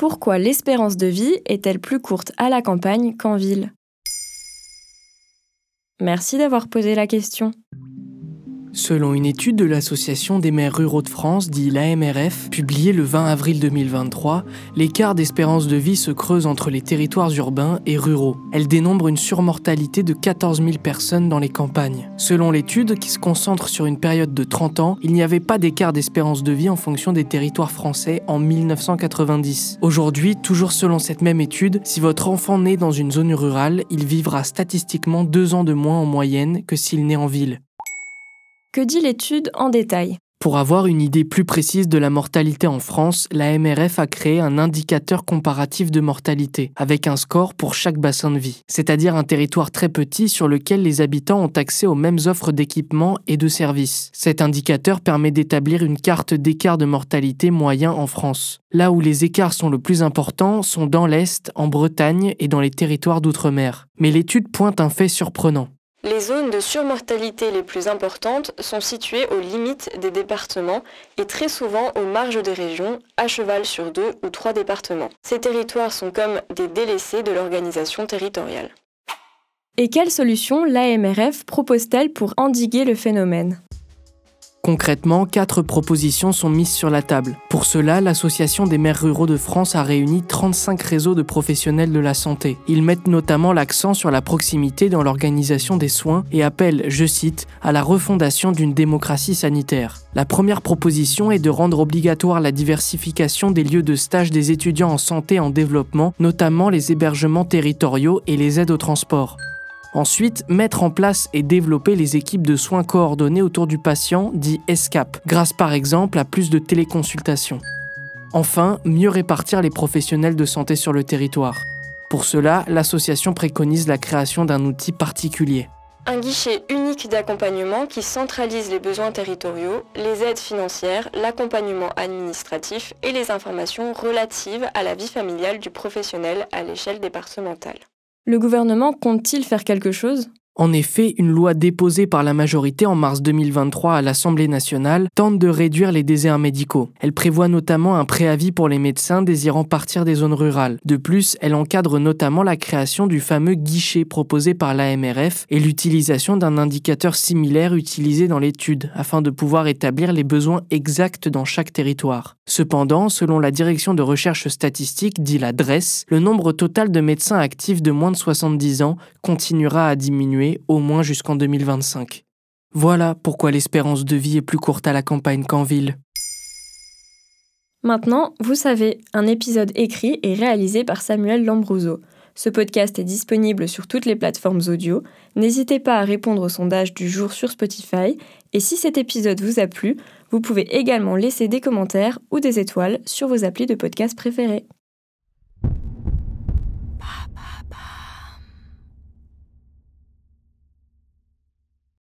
Pourquoi l'espérance de vie est-elle plus courte à la campagne qu'en ville? Merci d'avoir posé la question. Selon une étude de l'Association des maires ruraux de France, dit l'AMRF, publiée le 20 avril 2023, l'écart d'espérance de vie se creuse entre les territoires urbains et ruraux. Elle dénombre une surmortalité de 14 000 personnes dans les campagnes. Selon l'étude, qui se concentre sur une période de 30 ans, il n'y avait pas d'écart d'espérance de vie en fonction des territoires français en 1990. Aujourd'hui, toujours selon cette même étude, si votre enfant naît dans une zone rurale, il vivra statistiquement deux ans de moins en moyenne que s'il naît en ville. Que dit l'étude en détail? Pour avoir une idée plus précise de la mortalité en France, la MRF a créé un indicateur comparatif de mortalité, avec un score pour chaque bassin de vie, c'est-à-dire un territoire très petit sur lequel les habitants ont accès aux mêmes offres d'équipements et de services. Cet indicateur permet d'établir une carte d'écart de mortalité moyen en France. Là où les écarts sont le plus importants sont dans l'Est, en Bretagne et dans les territoires d'outre-mer. Mais l'étude pointe un fait surprenant. Les zones de surmortalité les plus importantes sont situées aux limites des départements et très souvent aux marges des régions, à cheval sur deux ou trois départements. Ces territoires sont comme des délaissés de l'organisation territoriale. Et quelles solutions l'AMRF propose-t-elle pour endiguer le phénomène? Concrètement, quatre propositions sont mises sur la table. Pour cela, l'Association des maires ruraux de France a réuni 35 réseaux de professionnels de la santé. Ils mettent notamment l'accent sur la proximité dans l'organisation des soins et appellent, je cite, à la refondation d'une démocratie sanitaire. La première proposition est de rendre obligatoire la diversification des lieux de stage des étudiants en santé en développement, notamment les hébergements territoriaux et les aides au transport. Ensuite, mettre en place et développer les équipes de soins coordonnés autour du patient, dit ESCAP, grâce par exemple à plus de téléconsultations. Enfin, mieux répartir les professionnels de santé sur le territoire. Pour cela, l'association préconise la création d'un outil particulier. Un guichet unique d'accompagnement qui centralise les besoins territoriaux, les aides financières, l'accompagnement administratif et les informations relatives à la vie familiale du professionnel à l'échelle départementale. Le gouvernement compte-t-il faire quelque chose? En effet, une loi déposée par la majorité en mars 2023 à l'Assemblée nationale tente de réduire les déserts médicaux. Elle prévoit notamment un préavis pour les médecins désirant partir des zones rurales. De plus, elle encadre notamment la création du fameux guichet proposé par l'AMRF et l'utilisation d'un indicateur similaire utilisé dans l'étude afin de pouvoir établir les besoins exacts dans chaque territoire. Cependant, selon la direction de recherche statistique, dit la DRESS, le nombre total de médecins actifs de moins de 70 ans continuera à diminuer au moins jusqu'en 2025. Voilà pourquoi l'espérance de vie est plus courte à la campagne qu'en ville. Maintenant, vous savez, un épisode écrit et réalisé par Samuel Lambrouzo. Ce podcast est disponible sur toutes les plateformes audio. N'hésitez pas à répondre au sondage du jour sur Spotify. Et si cet épisode vous a plu, vous pouvez également laisser des commentaires ou des étoiles sur vos applis de podcast préférés.